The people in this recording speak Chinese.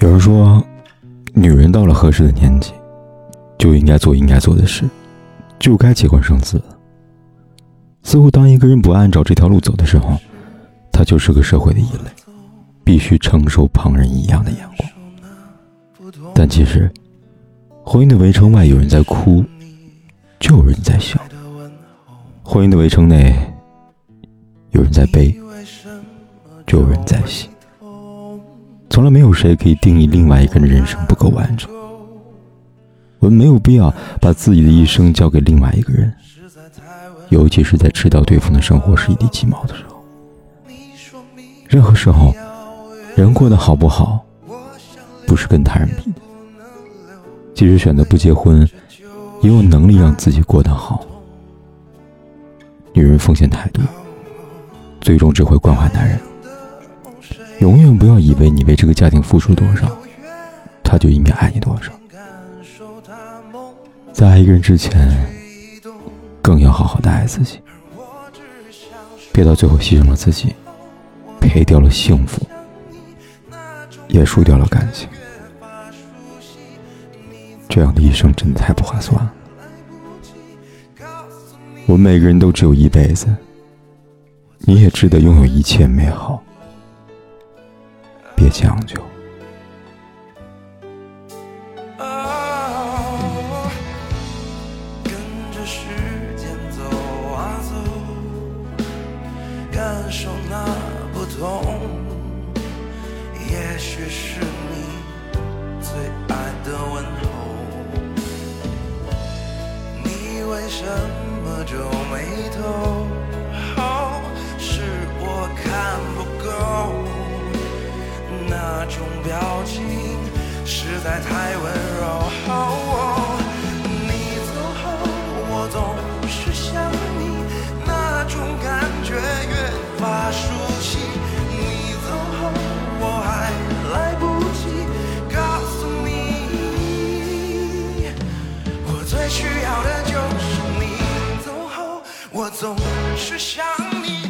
有人说，女人到了合适的年纪，就应该做应该做的事，就该结婚生子。似乎当一个人不按照这条路走的时候，他就是个社会的异类，必须承受旁人一样的眼光。但其实，婚姻的围城外有人在哭，就有人在笑；婚姻的围城内有人在悲，就有人在喜。从来没有谁可以定义另外一个人的人生不够完整。我们没有必要把自己的一生交给另外一个人，尤其是在知道对方的生活是一地鸡毛的时候。任何时候，人过得好不好，不是跟他人比的。即使选择不结婚，也有能力让自己过得好。女人风险太多，最终只会惯坏男人。永远不要以为你为这个家庭付出多少，他就应该爱你多少。在爱一个人之前，更要好好的爱自己，别到最后牺牲了自己，赔掉了幸福，也输掉了感情。这样的一生真的太不划算了。我们每个人都只有一辈子，你也值得拥有一切美好。别将就。跟着时间走啊走，感受那不同。也许是你最爱的问候。你为什么皱眉头？表情实在太温柔。你走后，我总是想你，那种感觉越发熟悉。你走后，我还来不及告诉你，我最需要的就是你。走后，我总是想你，